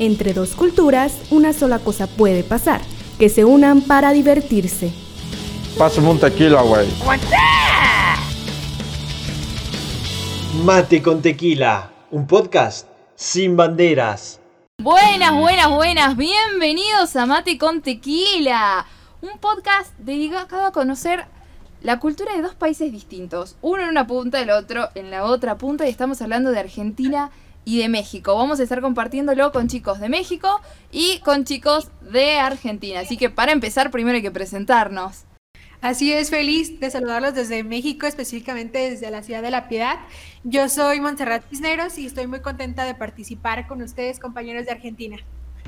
Entre dos culturas, una sola cosa puede pasar, que se unan para divertirse. Pásame un tequila, güey. Mate con tequila, un podcast sin banderas. Buenas, buenas, buenas. Bienvenidos a Mate con Tequila. Un podcast dedicado a conocer la cultura de dos países distintos. Uno en una punta, el otro en la otra punta. Y estamos hablando de Argentina y de México. Vamos a estar compartiéndolo con chicos de México y con chicos de Argentina. Así que para empezar, primero hay que presentarnos. Así es, feliz de saludarlos desde México, específicamente desde la ciudad de La Piedad. Yo soy Montserrat Cisneros y estoy muy contenta de participar con ustedes, compañeros de Argentina.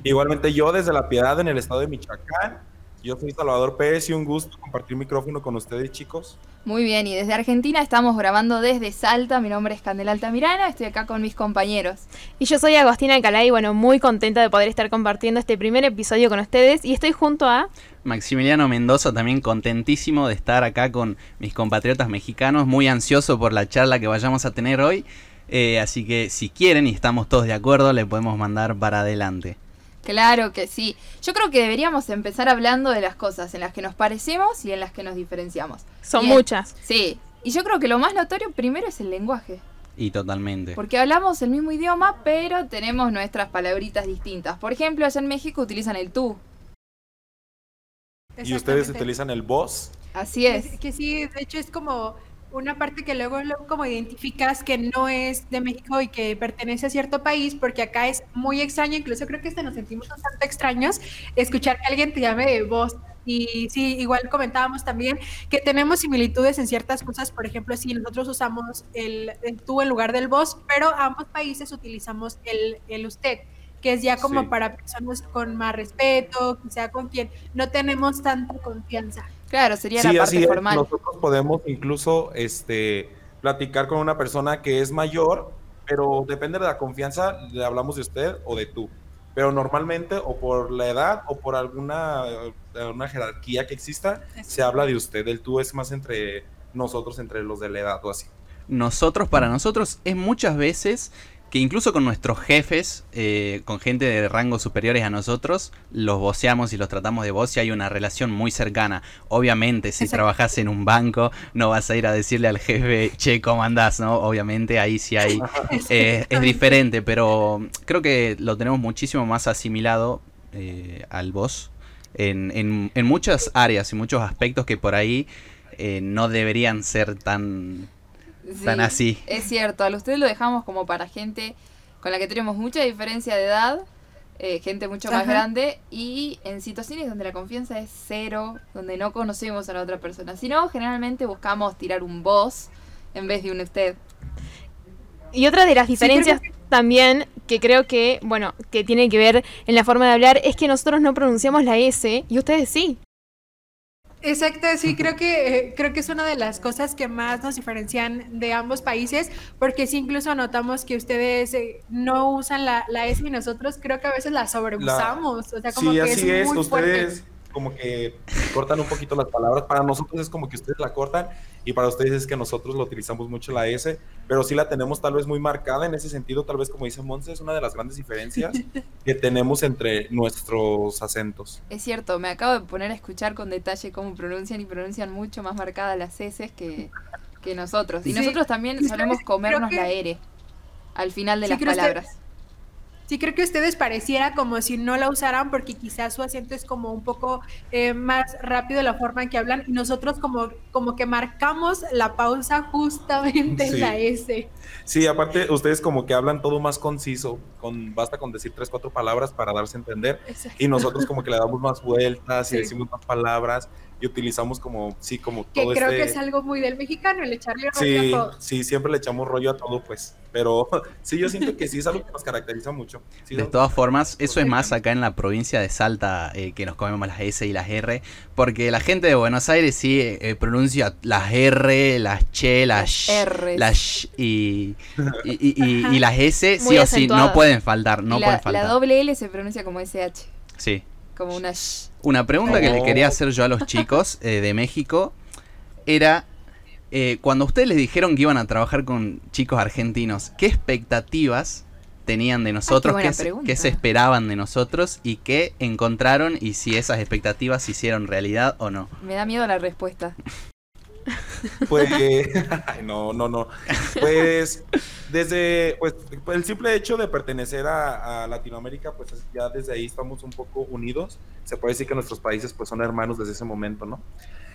Igualmente yo desde La Piedad en el estado de Michoacán. Yo soy Salvador Pérez y un gusto compartir micrófono con ustedes, chicos. Muy bien, y desde Argentina estamos grabando desde Salta. Mi nombre es Candela Altamirana, estoy acá con mis compañeros. Y yo soy Agostina Alcalá y bueno, muy contenta de poder estar compartiendo este primer episodio con ustedes. Y estoy junto a... Maximiliano Mendoza, también contentísimo de estar acá con mis compatriotas mexicanos, muy ansioso por la charla que vayamos a tener hoy. Eh, así que si quieren y estamos todos de acuerdo, le podemos mandar para adelante. Claro que sí. Yo creo que deberíamos empezar hablando de las cosas en las que nos parecemos y en las que nos diferenciamos. Son muchas. Sí. Y yo creo que lo más notorio primero es el lenguaje. Y totalmente. Porque hablamos el mismo idioma, pero tenemos nuestras palabritas distintas. Por ejemplo, allá en México utilizan el tú. ¿Y ustedes utilizan el vos? Así es. Que, que sí, de hecho es como una parte que luego, luego, como identificas que no es de México y que pertenece a cierto país, porque acá es muy extraño, incluso creo que hasta nos sentimos un tanto extraños escuchar que alguien te llame de voz. Y sí, igual comentábamos también que tenemos similitudes en ciertas cosas, por ejemplo, si nosotros usamos el, tú en lugar del vos, pero ambos países utilizamos el, el usted que es ya como para personas con más respeto, quizá con quien no tenemos tanta confianza. Claro, sería la parte formal. Nosotros podemos incluso este, platicar con una persona que es mayor, pero depende de la confianza, le hablamos de usted o de tú. Pero normalmente, o por la edad o por alguna una jerarquía que exista, se habla de usted. El tú es más entre nosotros, entre los de la edad o así. Nosotros, para nosotros, es muchas veces que incluso con nuestros jefes, eh, con gente de rangos superiores a nosotros, los voceamos y los tratamos de voz y hay una relación muy cercana. Obviamente, si trabajas en un banco, no vas a ir a decirle al jefe, che, ¿cómo andás? ¿no? Obviamente ahí sí hay, eh, es diferente, pero creo que lo tenemos muchísimo más asimilado eh, al voz en, en, muchas áreas y muchos aspectos que por ahí no deberían ser tan tan así. Es cierto, al usted lo dejamos como para gente con la que tenemos mucha diferencia de edad, eh, gente mucho más grande y en situaciones donde la confianza es cero, donde no conocemos a la otra persona. Si no, generalmente buscamos tirar un voz en vez de un usted. Y otra de las diferencias también que creo que, bueno, que tiene que ver en la forma de hablar es que nosotros no pronunciamos la S y ustedes sí. Exacto, sí, creo que, eh, creo que es una de las cosas que más nos diferencian de ambos países, porque sí incluso notamos que ustedes eh, no usan la, la, S y nosotros creo que a veces la sobreusamos. o sea, como sí, que así es, es, ustedes como que cortan un poquito las palabras, para nosotros es como que ustedes la cortan y para ustedes es que nosotros lo utilizamos mucho la S, pero sí la tenemos tal vez muy marcada en ese sentido, tal vez como dice Monse, es una de las grandes diferencias que tenemos entre nuestros acentos. Es cierto, me acabo de poner a escuchar con detalle cómo pronuncian y pronuncian mucho más marcadas las S que, que nosotros. Y nosotros también solemos comernos la R al final de las palabras. Sí, creo que ustedes pareciera como si no la usaran porque quizás su acento es como un poco eh, más rápido la forma en que hablan y nosotros como, como que marcamos la pausa justamente en la S. Sí, aparte ustedes como que hablan todo más conciso, con basta con decir tres, cuatro palabras para darse a entender y nosotros como que le damos más vueltas y decimos más palabras y utilizamos como, sí, como que todo creo este que es algo muy del mexicano, el echarle rollo sí, a todo. Sí, siempre le echamos rollo a todo, pues. Pero sí, yo siento que sí es algo que nos caracteriza mucho. Sí, de todas formas, eso es más acá en la provincia de Salta, eh, que nos comemos las S y las R, porque la gente de Buenos Aires sí eh, pronuncia las R, las Che, las R's. las y, y, y- y- y las S sí o sí, no pueden faltar, no la, pueden faltar. la doble L se pronuncia como SH, Sí. como una sh. Una pregunta que le Oh. quería hacer yo a los chicos eh, de México era, eh, cuando ustedes les dijeron que iban a trabajar con chicos argentinos, ¿qué expectativas tenían de nosotros, qué se esperaban de nosotros y qué encontraron y si esas expectativas se hicieron realidad o no. Me da miedo la respuesta. Pues, no, no, no. Pues, desde, pues, el simple hecho de pertenecer a, a Latinoamérica, pues ya desde ahí estamos un poco unidos. Se puede decir que nuestros países, pues, son hermanos desde ese momento, ¿no?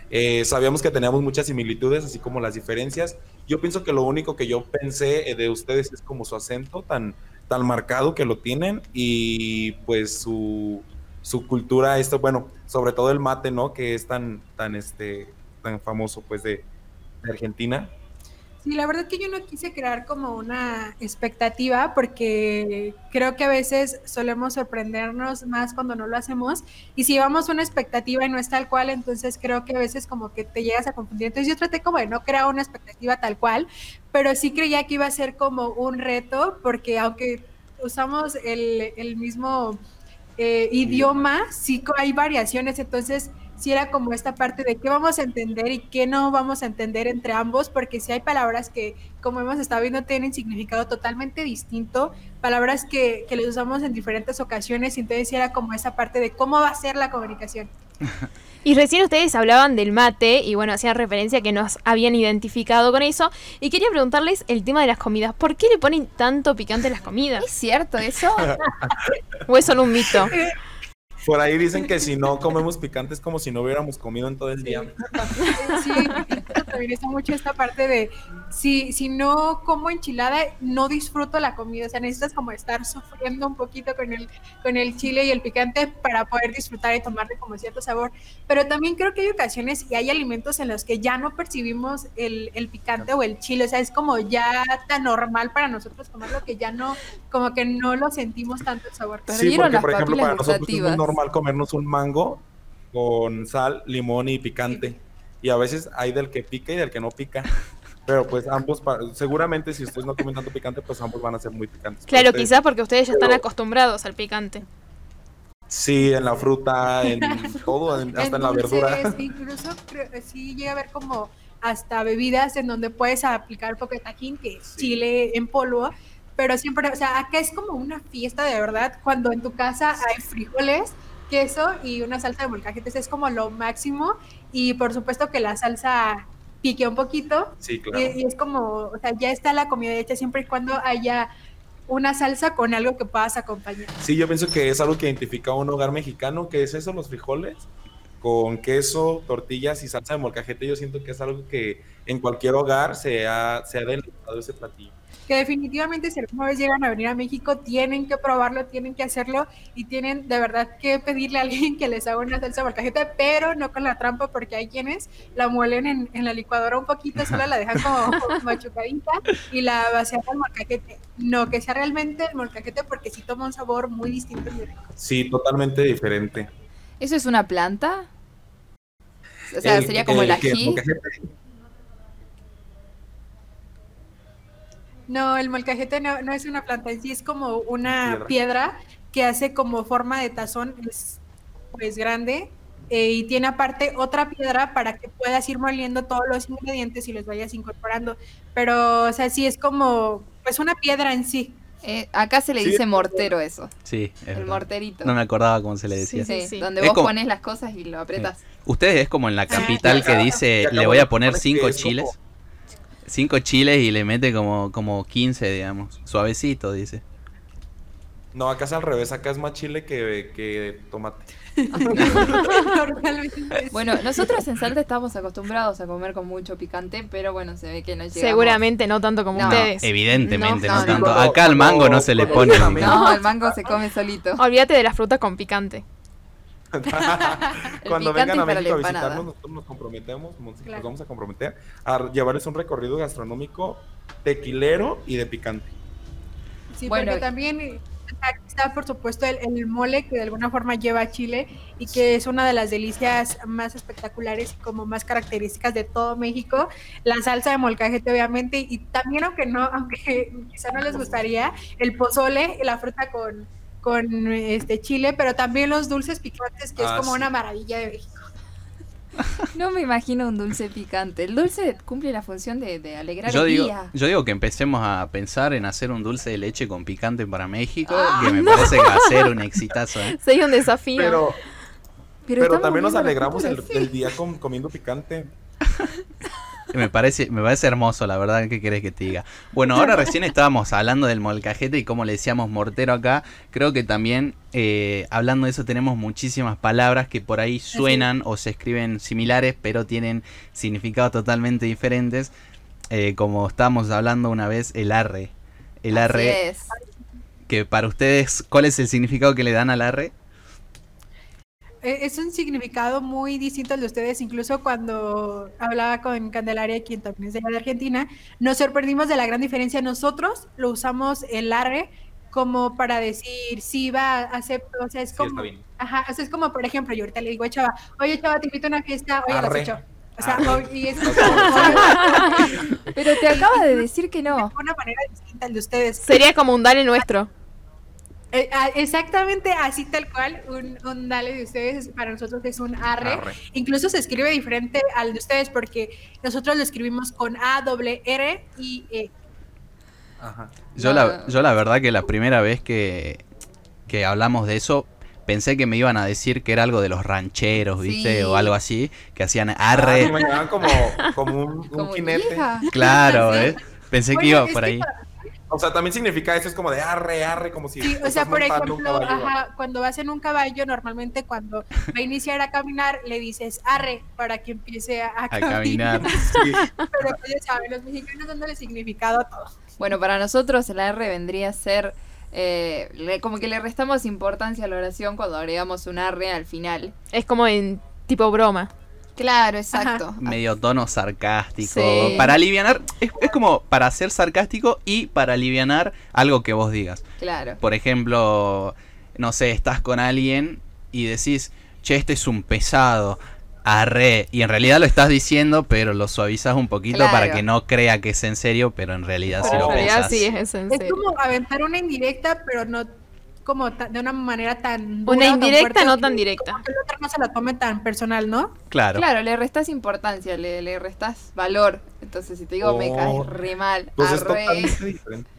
Eh, sabíamos que teníamos muchas similitudes, así como las diferencias. Yo pienso que lo único que yo pensé eh, de ustedes es como su acento tan, tan marcado que lo tienen y pues su, su cultura, esto, bueno, sobre todo el mate, ¿no? Que es tan, tan, este, tan famoso, pues, de, Argentina. Sí, la verdad que yo no quise crear como una expectativa porque creo que a veces solemos sorprendernos más cuando no lo hacemos y si llevamos una expectativa y no es tal cual, entonces creo que a veces como que te llegas a confundir. Entonces yo traté como de no crear una expectativa tal cual, pero sí creía que iba a ser como un reto porque aunque usamos el, mismo eh, idioma, sí hay variaciones, entonces sí era como esta parte de qué vamos a entender y qué no vamos a entender entre ambos, porque sí hay palabras que, como hemos estado viendo, tienen significado totalmente distinto, palabras que, que les usamos en diferentes ocasiones, y entonces sí era como esa parte de cómo va a ser la comunicación. Y recién ustedes hablaban del mate y bueno, hacían referencia que nos habían identificado con eso. Y quería preguntarles el tema de las comidas. ¿Por qué le ponen tanto picante a las comidas? ¿Es cierto eso? ¿O es solo un mito? Por ahí dicen que si no comemos picante es como si no hubiéramos comido en todo el día. Sí, también está mucho esta parte de si, si no como enchilada, no disfruto la comida. O sea, necesitas como estar sufriendo un poquito con el, con el chile y el picante para poder disfrutar y tomarle como cierto sabor. Pero también creo que hay ocasiones y hay alimentos en los que ya no percibimos el, el picante o el chile. O sea, es como ya tan normal para nosotros comerlo que ya no, como que no lo sentimos tanto el sabor. Sí, porque por ejemplo para nosotros es. Normal comernos un mango con sal, limón y picante. Y a veces hay del que pica y del que no pica. Pero pues ambos, seguramente si ustedes no comen tanto picante, pues ambos van a ser muy picantes. Claro, ustedes. quizás porque ustedes ya están acostumbrados al picante. Sí, en la fruta, en todo, en- hasta en, la dulces, verdura. Incluso creo- sí llega a haber como hasta bebidas en donde puedes aplicar un poco de tajín, que es Sí. chile en polvo, pero siempre, o sea, acá es como una fiesta de verdad, cuando en tu casa hay frijoles, queso y una salsa de molcajetes, es como lo máximo, y por supuesto que la salsa pique un poquito, Sí, claro. y, y es como, o sea, ya está la comida hecha siempre y cuando haya una salsa con algo que puedas acompañar. Sí, yo pienso que es algo que identifica a un hogar mexicano, que es eso, los frijoles, con queso, tortillas y salsa de molcajete. Yo siento que es algo que en cualquier hogar se ha, se ha ese platillo. Que definitivamente si alguna vez llegan a venir a México tienen que probarlo, tienen que hacerlo y tienen de verdad que pedirle a alguien que les haga una salsa molcajete, pero no con la trampa porque hay quienes la muelen en, en la licuadora un poquito, solo la dejan como machucadita y la vacían al molcajete. No, que sea realmente el molcajete porque sí toma un sabor muy distinto y muy rico. Sí, totalmente diferente. ¿Eso es una planta? O sea, El- sería como el, que- ají. No, el molcajete no, no es una planta en sí, es como una Piedra. piedra, que hace como forma de tazón, es pues grande, eh, y tiene aparte otra piedra para que puedas ir moliendo todos los ingredientes y los vayas incorporando. Pero, o sea, sí es como, pues una piedra en sí. Eh, acá se le Sí, dice mortero eso. Sí, es El verdad. morterito. No me acordaba cómo se le decía. Sí, Sí, sí. donde Es vos como- pones las cosas y lo apretas. Ustedes es como en la capital que dice, le voy a poner cinco como- chiles. Cinco chiles y le mete como, como 15, digamos. Suavecito, dice. No, acá es al revés, acá es más chile que, que tomate. Bueno, nosotros en Salta estamos acostumbrados a comer con mucho picante, pero bueno, se ve que no llegamos. Seguramente no tanto como No, ustedes. Evidentemente, No, no, no, tanto. Acá al mango no se le pone. No, el mango se come solito. Olvídate de las frutas con picante. Cuando vengan a México a visitarnos, nosotros nos comprometemos, nos, Claro. nos vamos a comprometer a llevarles un recorrido gastronómico tequilero y de picante. Sí, Bueno, porque también aquí está, por supuesto, el, el mole que de alguna forma lleva chile y que es una de las delicias más espectaculares y como más características de todo México. La salsa de molcajete, obviamente, y también, aunque no, aunque quizá no les gustaría, el pozole, la fruta con, con este chile, pero también los dulces picantes, que es Ah, como sí. una maravilla de México. No me imagino un dulce picante. El dulce cumple la función de, de alegrar Yo el digo, día. yo digo que empecemos a pensar en hacer un dulce de leche con picante para México, Ah, que me parece que va a ser un exitazo. ¿eh? Sería un desafío. Pero, Pero, pero estamos también nos alegramos el, día com- comiendo picante. Me parece, me parece hermoso, la verdad, ¿qué querés que te diga? Bueno, ahora recién estábamos hablando del molcajete y cómo le decíamos mortero acá. Creo que también, eh, hablando de eso, tenemos muchísimas palabras que por ahí suenan o se escriben similares, pero tienen significados totalmente diferentes. Eh, como estábamos hablando una vez, el arre. El Así arre, es. que para ustedes, ¿cuál es el significado que le dan al arre? Eh, Es un significado muy distinto al de ustedes, incluso cuando hablaba con Candelaria, quien también es de allá de Argentina, nos sorprendimos de la gran diferencia. Nosotros lo usamos el arre como para decir, sí, va, acepto, o sea, es Sí, como, está bien. ajá, o sea, es como, por ejemplo, yo ahorita le digo a Chava, oye, Chava, te invito a una fiesta, oye, lo Arre. hecho. O sea, y es como, Pero te acaba de decir que no. de una manera distinta al de ustedes. Sería como un dale nuestro. Eh, ah, exactamente así tal cual, un, un dale de ustedes para nosotros es un arre. Arre. Incluso se escribe diferente al de ustedes porque nosotros lo escribimos con A, doble R y E. Ajá. Yo, No. la, yo la verdad que la primera vez que, que hablamos de eso, pensé que me iban a decir que era algo de los rancheros, ¿viste? Sí. O algo así, que hacían Ah, arre. me imaginaban como, como un, un Como jinete. hija. Claro, Sí. ¿eh? Pensé que iba por que ahí. O sea, también significa eso, es como de arre, arre, como si Sí, o sea, por ejemplo, ajá, cuando vas en un caballo, normalmente cuando va a iniciar a caminar, le dices arre para que empiece a, A caminar. Sí. Pero pues, ya saben, los mexicanos dándole significado a todo. Bueno, para nosotros el R vendría a ser eh, le- como que le restamos importancia a la oración cuando agregamos un R al final. Es como en tipo broma. Claro, exacto. Medio tono sarcástico. Sí. Para alivianar, es, es como para ser sarcástico y para alivianar algo que vos digas. Claro. Por ejemplo, no sé, estás con alguien y decís, che, este es un pesado. Arre, y en realidad lo estás diciendo, pero lo suavizas un poquito Claro. para que no crea que es en serio, pero en realidad sí lo realidad pensás. sí es en Es serio. como aventar una indirecta, pero no como de una manera tan dura Una tan indirecta, fuerte no tan directa. como que el otro no se la tome tan personal, ¿no? Claro. Claro, le restas importancia, le, le restas valor. Entonces, si te digo, me Oh. caes re mal, Pues es totalmente diferente.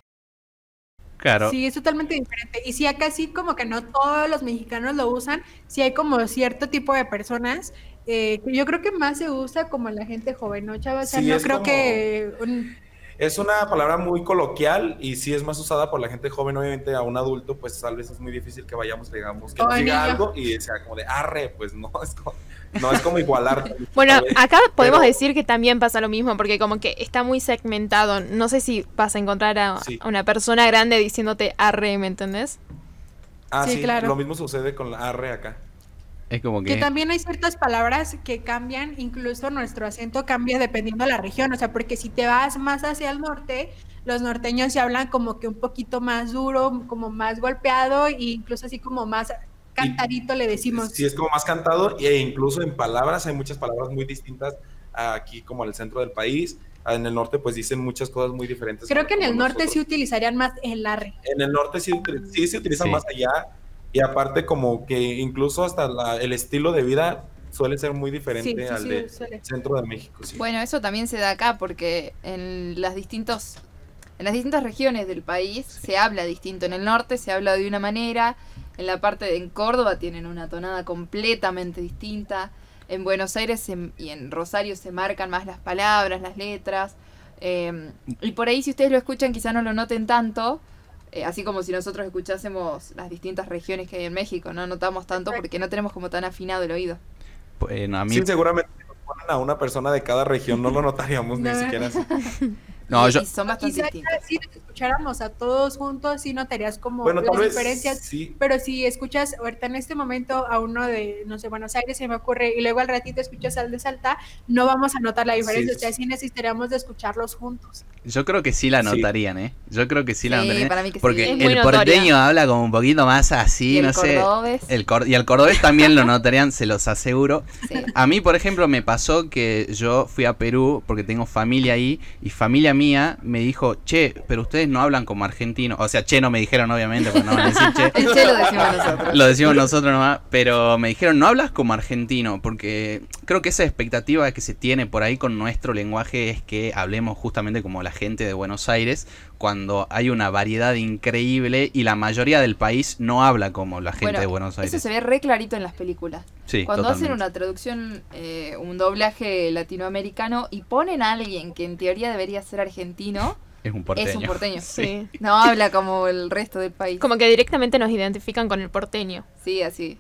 Claro. Sí, es totalmente diferente. Y sí, acá sí como que no todos los mexicanos lo usan, sí hay como cierto tipo de personas eh, que yo creo que más se usa como la gente joven, ¿no, Chava? O sea, Sí, no creo como- que... un- Es una palabra muy coloquial y sí es más usada por la gente joven, obviamente a un adulto, pues tal vez es muy difícil que vayamos, digamos, que nos diga niño. algo y sea como de arre, pues no, es como, no es como igualar. Bueno, vez. acá podemos Pero- decir que también pasa lo mismo, porque como que está muy segmentado. No sé si vas a encontrar a, Sí. a una persona grande diciéndote arre, ¿me entendés? Ah, Sí, sí, claro. lo mismo sucede con la arre acá. Es como Que que... también hay ciertas palabras que cambian, incluso nuestro acento cambia dependiendo de la región, o sea, porque si te vas más hacia el norte, los norteños se hablan como que un poquito más duro, como más golpeado e incluso así como más cantadito le decimos. Sí, es como más cantado e incluso en palabras hay muchas palabras muy distintas aquí como al centro del país. En el norte pues dicen muchas cosas muy diferentes. Creo que en el norte sí utilizarían más el arre. En el norte sí, sí se utiliza Sí. más allá y aparte como que incluso hasta la- el estilo de vida suele ser muy diferente Sí, sí, al sí, de suele. centro de México. sí. Bueno, eso también se da acá porque en las distintos en las distintas regiones del país se habla distinto. En el norte se habla de una manera, en la parte de en Córdoba tienen una tonada completamente distinta. En Buenos Aires se- y en Rosario se marcan más las palabras, las letras. eh, y por ahí si ustedes lo escuchan quizá no lo noten tanto, eh, así como si nosotros escuchásemos las distintas regiones que hay en México, no notamos tanto porque no tenemos como tan afinado el oído. Bueno, a mí... Sí, seguramente si nos ponen a una persona de cada región no lo notaríamos ni siquiera así. No, y, yo- son bastante Quizá distintos. si escucháramos a todos juntos, sí notarías como Bueno, las diferencias. sí. Pero si escuchas ahorita en este momento a uno de, no sé, Buenos Aires, se me ocurre, y luego al ratito escuchas al de Salta, no vamos a notar la diferencia. Sí, o sea, sí necesitaríamos de escucharlos juntos. Yo creo que sí la Sí. notarían, ¿eh? Yo creo que sí la Sí, notarían. para mí que porque el notoria. porteño habla como un poquito más así, y el no sé. cordobés, El cor- y el cordobés también lo notarían, se los aseguro. sí. A mí, por ejemplo, me pasó que yo fui a Perú porque tengo familia ahí y familia mía me dijo, che, pero ustedes no hablan como argentinos. O sea, che no me dijeron, obviamente, porque no van a decir che. El che lo decimos nosotros. Lo decimos nosotros nomás, pero me dijeron, no hablas como argentino, porque creo que esa expectativa que se tiene por ahí con nuestro lenguaje es que hablemos justamente como la gente de Buenos Aires, cuando hay una variedad increíble y la mayoría del país no habla como la gente Bueno, de Buenos Aires. Eso se ve re clarito en las películas. Sí, Cuando hacen totalmente. una traducción, eh, un doblaje latinoamericano y ponen a alguien que en teoría debería ser argentino, Es un porteño. es un porteño. Sí. No habla como el resto del país. Como que directamente nos identifican con el porteño. Sí, así.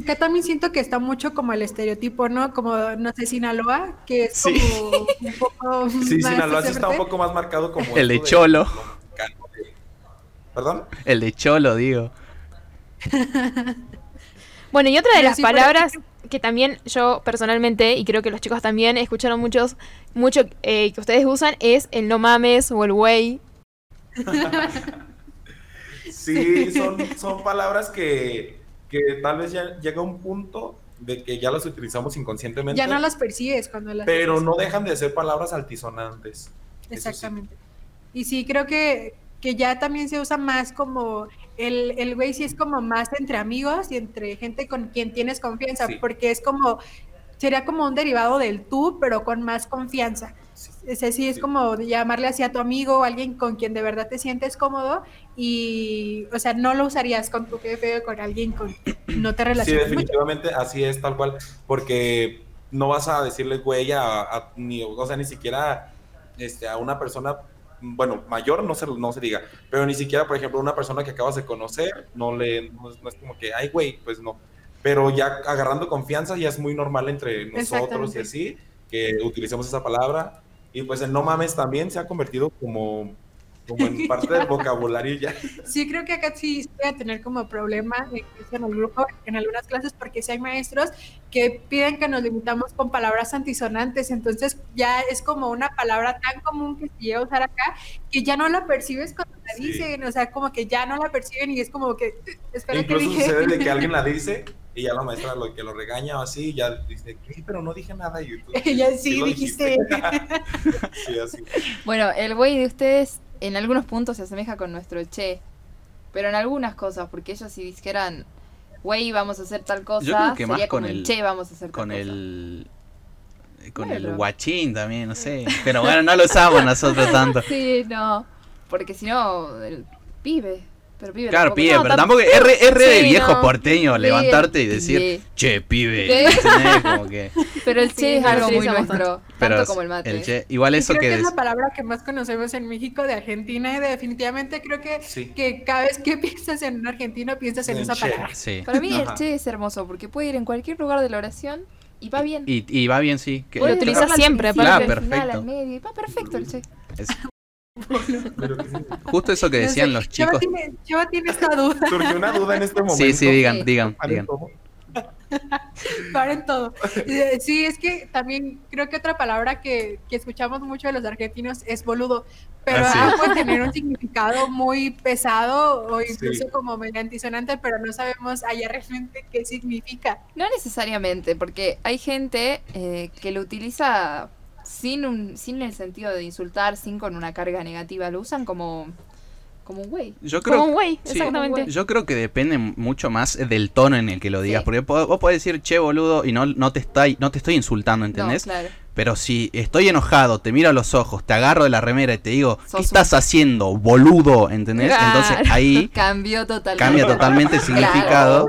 Acá también siento que está mucho como el estereotipo, ¿no? Como, no sé, Sinaloa, que es Sí. como un poco Sí, más Sinaloa sí está un poco más marcado como. El de Cholo. de- ¿Perdón? El de Cholo, digo. Bueno, y otra de Pero las palabras que también yo personalmente, y creo que los chicos también escucharon muchos, mucho eh, que ustedes usan, es el no mames o el güey. Sí, son, son palabras que, que tal vez ya llega un punto de que ya las utilizamos inconscientemente. Ya no las percibes cuando las Pero no dejan de ser palabras altisonantes. Sí. Exactamente. Y sí, creo que, que ya también se usa más como el, el güey sí es como más entre amigos y entre gente con quien tienes confianza, Sí. porque es como, sería como un derivado del tú, pero con más confianza. Ese sí es Sí. como llamarle así a tu amigo o alguien con quien de verdad te sientes cómodo y, o sea, no lo usarías con tu jefe o con alguien con no te Sí, relacionas mucho. definitivamente así es, tal cual, porque no vas a decirle güey a, a- ni, o sea, ni siquiera este, a una persona, bueno, mayor no se, no se diga, pero ni siquiera, por ejemplo, una persona que acabas de conocer, no le, no, es- no es como que, ay, güey, pues no. Pero ya agarrando confianza ya es muy normal entre nosotros y así, que utilicemos esa palabra. Y pues el no mames también se ha convertido como, como en parte del vocabulario ya. Sí, creo que acá sí voy a tener como problema incluso en el grupo, en algunas clases, porque sí hay maestros que piden que nos limitamos con palabras antisonantes, entonces ya es como una palabra tan común que se llega a usar acá que ya no la percibes cuando la Sí. dicen, o sea, como que ya no la perciben y es como que, "Eh, que Incluso dije. sucede de que alguien la dice y ya la maestra lo que lo regaña o así, ya dice, ¿qué? Pero no dije nada. Y tú, Ya sí, dijiste. sí, así. Bueno, el güey de ustedes en algunos puntos se asemeja con nuestro che, pero en algunas cosas, porque ellos si dijeran, güey, vamos a hacer tal cosa, Yo creo que más sería con como el- che, vamos a hacer tal Con cosa. el. Con Bueno. el guachín también, no sé. Pero bueno, no lo usamos nosotros tanto. Sí, no, porque si no, el pibe, pero pibe Claro, tampoco- pibe, No, pero tam- tampoco es re, de viejo no. porteño levantarte y decir, pibe. che, pibe. Sí. ¿entendés? Como que, Pero el Sí, che es algo muy nuestro, pero tanto como el mate. che, igual eso creo que que es la palabra que más conocemos en México de Argentina y definitivamente creo que, Sí. que cada vez que piensas en un argentino piensas en En esa che. palabra. Sí. Para mí el che es hermoso, porque puede ir en cualquier lugar de la oración y va bien. Y, y va bien, sí. Que, Lo utilizas siempre, aparte. al final, Claro, al medio, y va perfecto el che. es- justo eso que No sé, decían los chicos. tiene, Chava tiene esta duda. Surgió una duda en este momento. Sí, sí, digan, digan, digan. Paren todo. Eh, Sí, es que también creo que otra palabra que, que escuchamos mucho de los argentinos es boludo, pero Ah, sí. puede tener un significado muy pesado o incluso Sí. como medio antisonante, pero no sabemos allá realmente qué significa. No necesariamente, porque hay gente eh, que lo utiliza sin un, sin el sentido de insultar, sin con una carga negativa, lo usan como, como un güey. Yo Como un creo, güey, sí. exactamente. yo creo que depende mucho más del tono en el que lo digas. Sí. Porque po- vos podés decir, che, boludo, y no, no, te, está, no te estoy insultando, ¿entendés? No, claro. Pero si estoy enojado, te miro a los ojos, te agarro de la remera y te digo, Sos ¿qué estás haciendo, boludo? ¿Entendés? Claro. Entonces ahí Cambió totalmente. cambia totalmente el significado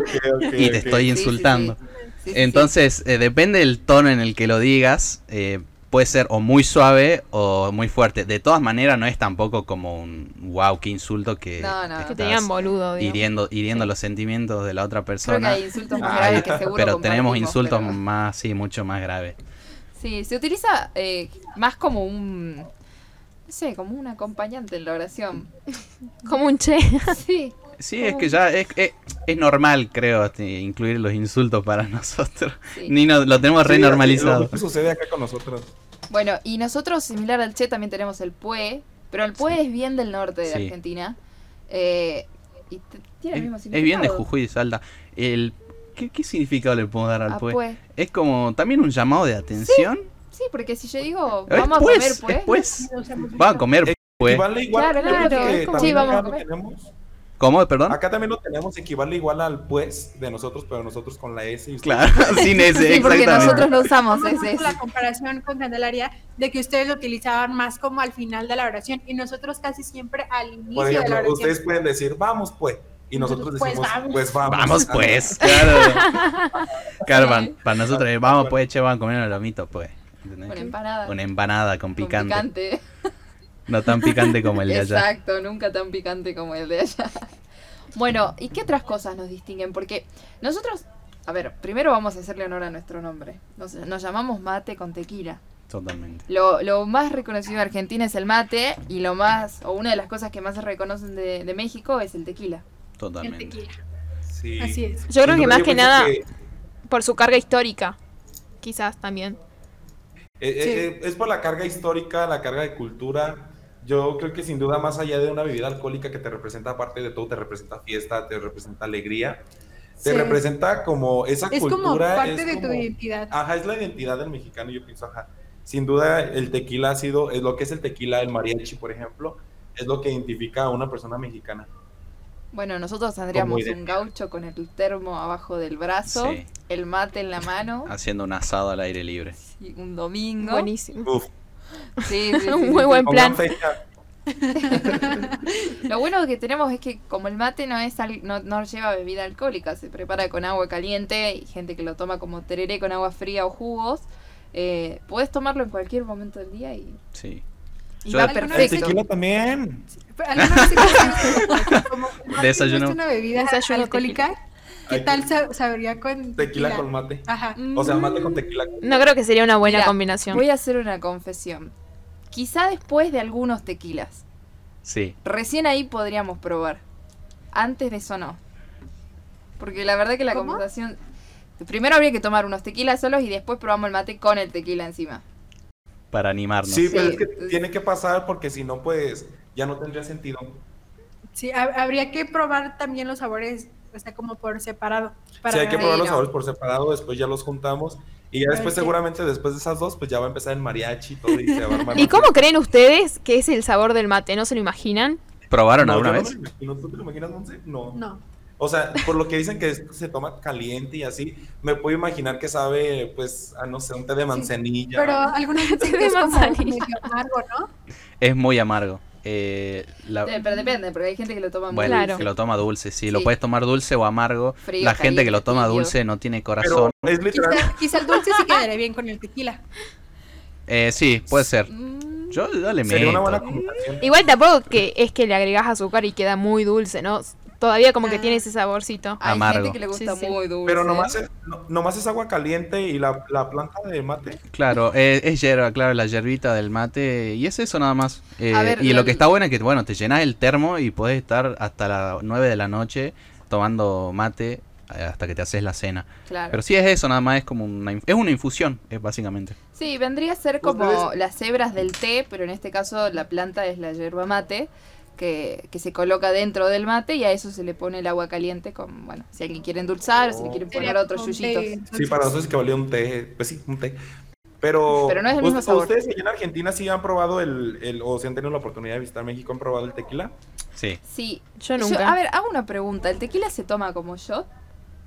y te estoy Sí, insultando. sí. Sí, sí, sí. Entonces, eh, depende del tono en el que lo digas. eh, puede ser o muy suave o muy fuerte. De todas maneras, no es tampoco como un wow, qué insulto que, No, no. que Que te estás digan boludo, digamos. hiriendo, hiriendo Sí. los sentimientos de la otra Creo que persona. hay insultos más graves está, que seguro pero tenemos insultos pero- más, sí, mucho más graves. Sí, se utiliza eh, más como un... No sé, como un acompañante en la oración. Como un che. Sí. Sí, es que ya es, es, es normal, creo, este, incluir los insultos para nosotros. sí. Ni no- lo tenemos Sí, re normalizado. Sucede acá con nosotros. Bueno, y nosotros, similar al Che, también tenemos el Pue, pero el Pue es bien del norte de Sí. Argentina. Eh, y te- tiene el mismo significado. es bien de Jujuy y Salta. El, ¿qué, ¿Qué significado le podemos dar al pue? Pue. Es como también un llamado de atención. Sí, porque si yo digo, vamos a comer es pues. Va a comer pues. Equivale igual. Claro, claro, que Sí, vamos acá a lo comer. tenemos. ¿Cómo? Perdón. Acá también lo tenemos, equivale igual al pues de nosotros, pero nosotros con la S y Claro, sin ese, Sí, porque exactamente. nosotros no usamos ese. la comparación con Candelaria de que ustedes lo utilizaban más como al final de la oración y nosotros casi siempre al inicio Por de la oración. ustedes pueden decir, vamos pues. Y nosotros pues, decimos, vamos. pues vamos. Vamos Ah, pues, claro. Claro, para, para nosotros, vamos pues, che, vamos a comer un lomito, pues. Una empanada. Una empanada con con picante. No tan picante como el de allá. Exacto, nunca tan picante como el de allá. Bueno, ¿y qué otras cosas nos distinguen? Porque nosotros, a ver, primero vamos a hacerle honor a nuestro nombre. Nos, nos llamamos mate con tequila. Totalmente. Lo, lo más reconocido de Argentina es el mate y lo más, o una de las cosas que más se reconocen de, de México es el tequila. El Totalmente. tequila. Sí. Así es. Yo creo que más que nada que, por su carga histórica. Quizás también. eh, eh, Sí. eh, es por la carga histórica, la carga de cultura. Yo creo que sin duda, más allá de una bebida alcohólica que te representa, aparte de todo, te representa fiesta, te representa alegría, te Sí. representa como esa Es como cultura. parte es de tu como- identidad. Ajá, es la identidad del mexicano, yo pienso, ajá. Sin duda, el tequila ha sido, es lo que es el tequila, el mariachi, por ejemplo, es lo que identifica a una persona mexicana. Bueno, nosotros tendríamos un gaucho con el termo abajo del brazo, Sí. el mate en la mano, Haciendo un asado al aire libre. un domingo. Buenísimo. Uf, Sí, sí, sí, Un sí, muy sí. buen plan. Lo bueno que tenemos es que como el mate no es al- no, no lleva bebida alcohólica, se prepara con agua caliente y gente que lo toma como tereré con agua fría o jugos, eh, puedes tomarlo en cualquier momento del día y, Sí. y Yo- va El El perfecto. tequila también. ¿Alguna vez se como mate Desayuno. no es una bebida Desayuno alcohólica? ¿Qué Ay, tal sa- sabría con Tequila con mate. Ajá. O sea, mate con tequila. No creo que sería una buena Mira, combinación. Voy a hacer una confesión. Quizá después de algunos tequilas. Sí. Recién ahí podríamos probar. Antes de eso no. Porque la verdad que la ¿Cómo? conversación... Primero habría que tomar unos tequilas solos y después probamos el mate con el tequila encima. Para animarnos. Sí, pero Sí. es que tiene que pasar porque si no, pues ya no tendría sentido. Sí, ha- habría que probar también los sabores, o sea, como por separado. Para Sí, hay que probar los no. sabores por separado, después ya los juntamos. Y ya después, seguramente, después de esas dos, pues ya va a empezar el mariachi y todo. Y, se va a armar ¿Y cómo creen ustedes que es el sabor del mate? ¿No se lo imaginan? ¿Probaron No, alguna no vez? me lo imagino. ¿Tú te lo imaginas, Monse? No. No. O sea, por lo que dicen que se toma caliente y así, me puedo imaginar que sabe, pues, a no sé, un té de manzanilla. Pero alguna vez Té de es como manzanilla. medio amargo, ¿no? Es muy amargo. Eh, la- Eh, Pero depende, porque hay gente que lo toma muy bueno, Claro. que lo toma dulce, sí, Lo puedes tomar dulce o amargo. Frío, la gente que lo toma dulce no tiene corazón. es literal. Quizá, quizá el dulce sí quedaría bien con el tequila. Eh, sí, puede ser. Mm, Yo, yo le Sería una buena. Igual tampoco que es que le agregas azúcar y queda muy dulce, ¿no? Todavía como que Ah. tiene ese saborcito. Hay Amargo. gente que le gusta Sí, sí. muy dulce. Pero nomás es, no- nomás es agua caliente y la, la planta de mate. Claro, eh, es hierba, claro, la hierbita del mate. Y es eso nada más. Eh, ver, y lo- lo que está bueno es que, bueno, te llenas el termo y puedes estar hasta las 9 de la noche tomando mate eh, hasta que te haces la cena. Claro. Pero sí es eso, nada más es como una, inf- es una infusión, es básicamente. Sí, vendría a ser como Ustedes- las hebras del té, pero en este caso la planta es la yerba mate, que, que se coloca dentro del mate y a eso se le pone el agua caliente con, bueno, si alguien quiere endulzar o si le quieren poner Sería otros yuyitos. Sí, para nosotros es que valía un té. Pues sí, un té. Pero, Pero no es el mismo ¿ust- sabor. ¿Ustedes allá en Argentina sí han probado el, el, o si han tenido la oportunidad de visitar México, han probado el tequila? Sí. Sí. Yo nunca. a ver, hago una pregunta. ¿El tequila se toma como shot?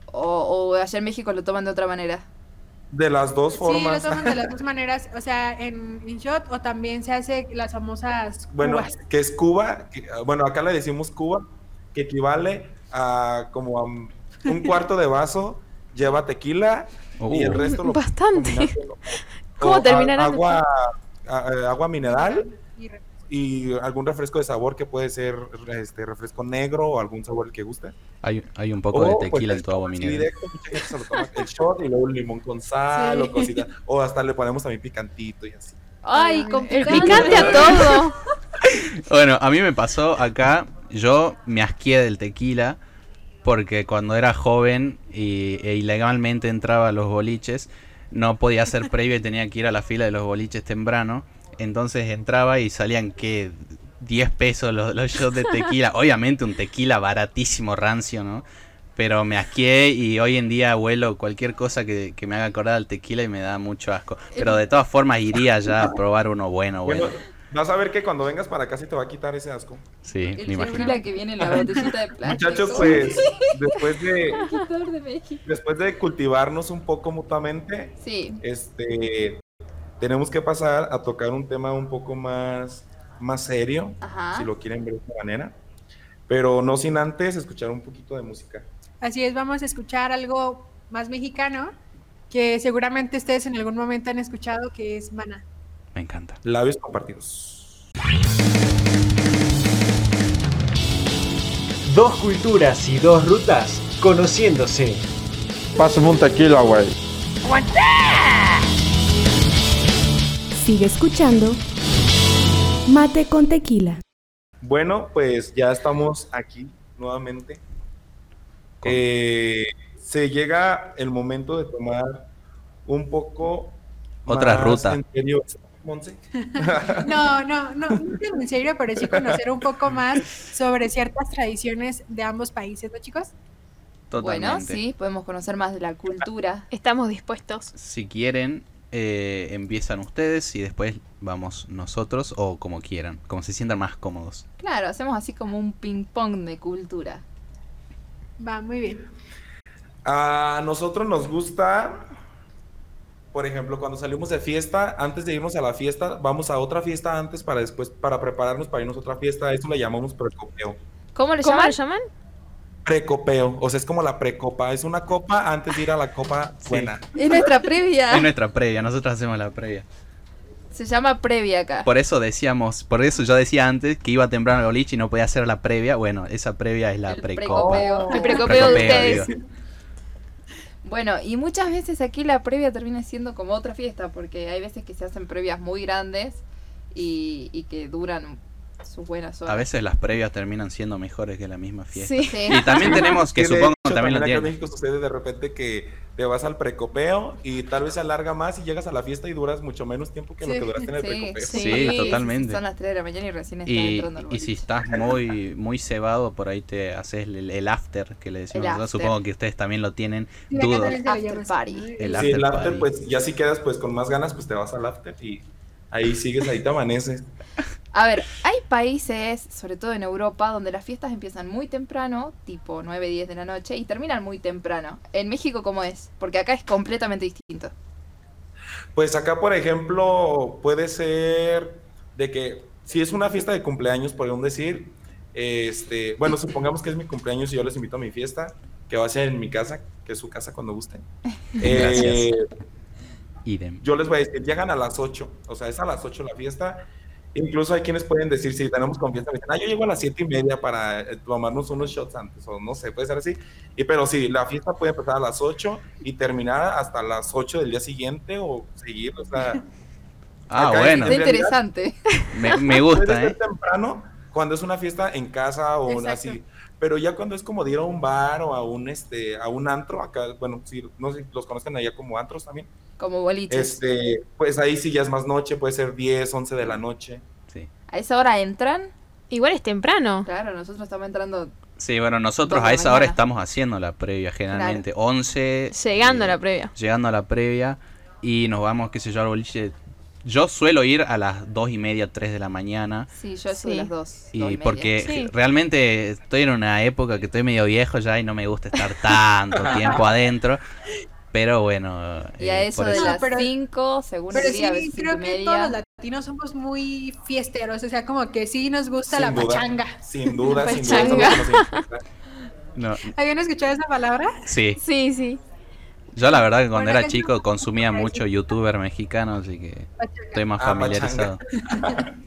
¿O, o allá en México lo toman de otra manera? De las dos Sí, lo formas. toman de las dos maneras, o sea, en, en shot o también se hace las famosas Bueno, que es Cuba, que- bueno, acá le decimos Cuba, que equivale a como a un cuarto de vaso lleva tequila y el Uh. resto lo Bastante. ¿Cómo o a- terminará el agua, a- a- agua mineral Y y algún refresco de sabor que puede ser este refresco negro o algún sabor el que guste. Hay, hay un poco O, de pues, tequila el en tu agua mineral. directo, mucha gente se lo toma el shot y luego el limón con sal Sí. o cositas. O hasta le ponemos también picantito y así. Ay, Ay, con El picante. a todo. Bueno, a mí me pasó acá, yo me asqué del tequila porque cuando era joven y, e ilegalmente entraba a los boliches, no podía hacer previo y tenía que ir a la fila de los boliches temprano. Entonces entraba y salían que 10 pesos los, los shots de tequila. Obviamente un tequila baratísimo, rancio, ¿no? pero me asqué y hoy en día huelo cualquier cosa que, que me haga acordar al tequila y me da mucho asco. Pero de todas formas iría ya a probar uno bueno, bueno. Bueno, vas a ver que cuando vengas para acá sí te va a quitar ese asco. Sí, El me imagino. tequila que viene en la botellita de plástico. Muchachos, pues después de, después de cultivarnos un poco mutuamente, Sí, este, tenemos que pasar a tocar un tema un poco más, más serio, ajá. si lo quieren ver de esta manera, pero no sin antes escuchar un poquito de música. Así es, vamos a escuchar algo más mexicano que seguramente ustedes en algún momento han escuchado que es Mana. Me encanta. Labios compartidos. Dos culturas y dos rutas conociéndose. Pásame un tequila, güey. Sigue escuchando Mate con Tequila. Bueno, pues ya estamos aquí nuevamente. Eh, se llega el momento de tomar un poco Otra más ruta. en serio. No, no, no, no en serio, pero sí conocer un poco más sobre ciertas tradiciones de ambos países, ¿no, chicos? Totalmente. Bueno, sí, podemos conocer más de la cultura. Estamos dispuestos. Si quieren, eh, empiezan ustedes y después vamos nosotros o como quieran, como se sientan más cómodos. Claro, hacemos así como un ping pong de cultura. Va, muy bien. A nosotros nos gusta, por ejemplo, cuando salimos de fiesta, antes de irnos a la fiesta, vamos a otra fiesta antes para después, para prepararnos para irnos a otra fiesta. Eso le llamamos precopeo. ¿Cómo le ¿Cómo llaman? lo llaman? Precopeo, o sea, es como la precopa. Es una copa antes de ir a la copa buena. Es nuestra previa. Es nuestra previa, nosotros hacemos la previa. Se llama previa acá. Por eso decíamos, por eso yo decía antes que iba temprano al boliche y no podía hacer la previa. Bueno, esa previa es la El precopa. precopeo. El precopeo de Precopeo, ustedes. digo. Bueno, y muchas veces aquí la previa termina siendo como otra fiesta, porque hay veces que se hacen previas muy grandes y, y que duran sus buenas horas. A veces las previas terminan siendo mejores que la misma fiesta. Sí. Sí. Y también tenemos que supongo hecho, también lo acá en tienen. México sucede de repente que te vas al precopeo y tal vez se alarga más y llegas a la fiesta y duras mucho menos tiempo que lo Sí, que duraste en el Sí, precopeo. Sí, totalmente. Son las 3 de la mañana y recién estás Y, entrando al y si estás muy muy cebado, por ahí te haces el, el after que le decimos El nosotros. Supongo que ustedes también lo tienen. Acá Dudo. le After party. El Sí, after el after, party. pues ya si quedas pues con más ganas, pues te vas al after y ahí sigues, ahí te amaneces. A ver, hay países, sobre todo en Europa, donde las fiestas empiezan muy temprano, tipo 9, 10 de la noche, y terminan muy temprano. En México, ¿cómo es? Porque acá es completamente distinto. Pues acá, por ejemplo, puede ser de que si es una fiesta de cumpleaños, podemos decir, este, bueno, supongamos que es mi cumpleaños y yo les invito a mi fiesta, que va a ser en mi casa, que es su casa cuando gusten. Eh, Idem. yo les voy a decir, llegan a las 8, o sea, es a las 8 la fiesta. Incluso hay quienes pueden decir, si tenemos confianza, me dicen, ah, yo llego a las 7 y media para eh, tomarnos unos shots antes, o no sé, puede ser así. Y pero sí, la fiesta puede empezar a las 8 y terminar hasta las 8 del día siguiente o seguir, o sea, Ah, bueno. Realidad- interesante. Me, me puede gusta, ser ¿eh? temprano cuando es una fiesta en casa o Exacto. así. Pero ya cuando es como de ir a un bar o a un este a un antro, acá, bueno, sí, no sé si los conozcan allá como antros también. Como boliches. Este, pues ahí sí ya es más noche, puede ser 10, 11 de la noche. Sí. A esa hora entran. Igual es temprano. Claro, nosotros estamos entrando. Sí, bueno, nosotros a esa hora estamos haciendo la previa, generalmente. 11. Llegando eh, a la previa. Llegando a la previa y nos vamos, qué sé yo, al boliche. Yo suelo ir a las 2 y media, 3 de la mañana. Sí, yo soy Sí. las dos. dos Y media. porque Sí. realmente estoy en una época que estoy medio viejo ya y no me gusta estar tanto tiempo adentro. Pero bueno. Y a eh, eso de eso- las pero- 5, según Pero el día, a sí, veces creo que todos los latinos somos muy fiesteros, o sea, como que sí nos gusta Sin la duda. pachanga. Sin duda, sin duda. Pachanga. eso no ¿Habían escuchado esa palabra? sí, Sí, sí. yo la verdad que cuando Bueno, era chico no- consumía mucho youtuber mexicano, así que Pachanga. estoy más Ah, familiarizado.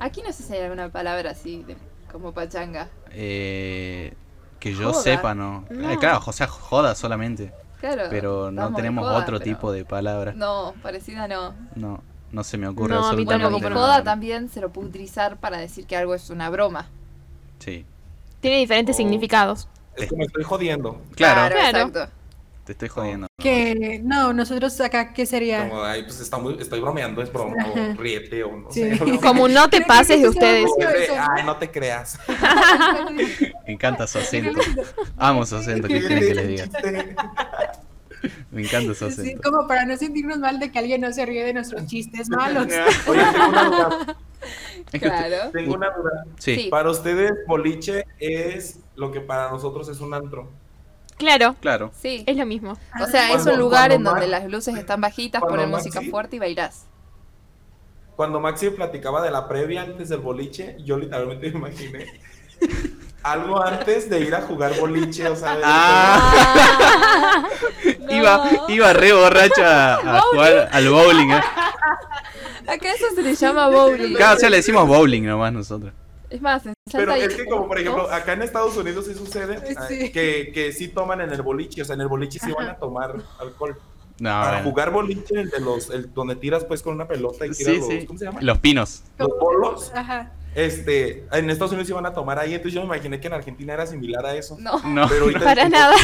Aquí no sé si hay alguna palabra así de- como pachanga. Eh, que yo Joda. sepa, no. No. Eh, claro, o sea, joda solamente. Claro. Pero no tenemos joda, otro pero- tipo de palabra. No, parecida no. No, no se me ocurre No, a mí absolutamente Bueno, tampoco, y pero- joda también se lo puede utilizar para decir que algo es una broma. Sí, Tiene diferentes Oh. significados. Es como estoy jodiendo. claro, Claro. exacto. te estoy jodiendo. Que no, nosotros acá, ¿qué sería? Como, ay, pues está muy, estoy bromeando, es broma, o ríete, o no Sí. sé. Como no te que pases de ustedes. ¿no? ay, no te creas. Me encanta su acento. Amo su acento, ¿qué quieren que les diga? Me encanta Sí, acento. como para no sentirnos mal de que alguien no se ríe de nuestros chistes malos. Oye, tengo una duda. Es que usted- Claro. Tengo una duda. Sí. Para ustedes, boliche es lo que para nosotros es un antro. Claro, Claro. Sí. es lo mismo. O sea, es un lugar en donde las luces están bajitas, ponen Maxi- música fuerte y bailás. Cuando Maxi platicaba de la previa antes del boliche, yo literalmente me imaginé algo antes de ir a jugar boliche, o sea, Ah. Iba, iba re borracho a, a jugar al bowling. ¿eh? Acá eso se le llama bowling. Cada vez le decimos bowling nomás nosotros. Es más, en Pero es que como por ejemplo, acá en Estados Unidos sí sucede Sí. eh, que, que sí toman en el boliche, o sea, en el boliche sí van a tomar alcohol. No, Para bueno. jugar boliche, el de los, el, donde tiras pues con una pelota y tiras Sí, los, sí. ¿cómo se llama? Los pinos. Los bolos. Ajá. Este, en Estados Unidos iban a tomar ahí, entonces yo me imaginé que en Argentina era similar a eso. No. No. Pero ahorita Para es- nada.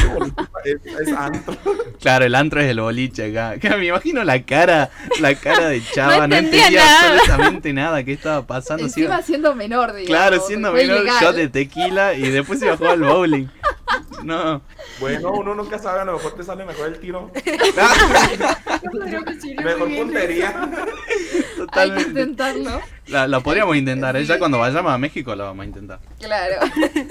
Es, es antro. Claro, el antro es el boliche acá. Que me imagino la cara, la cara de Chava, no, entendía entendía nada. absolutamente nada qué estaba pasando. Se Encima iba- siendo menor, digamos. claro, siendo menor ilegal. shot de tequila y después iba a jugar al bowling. No. Bueno, uno nunca sabe, a lo mejor te sale mejor el tiro. Mejor muy puntería. Hay que Totalmente. intentarlo. La, la podríamos intentar, ¿eh? ya cuando vayamos a México la vamos a intentar. Claro.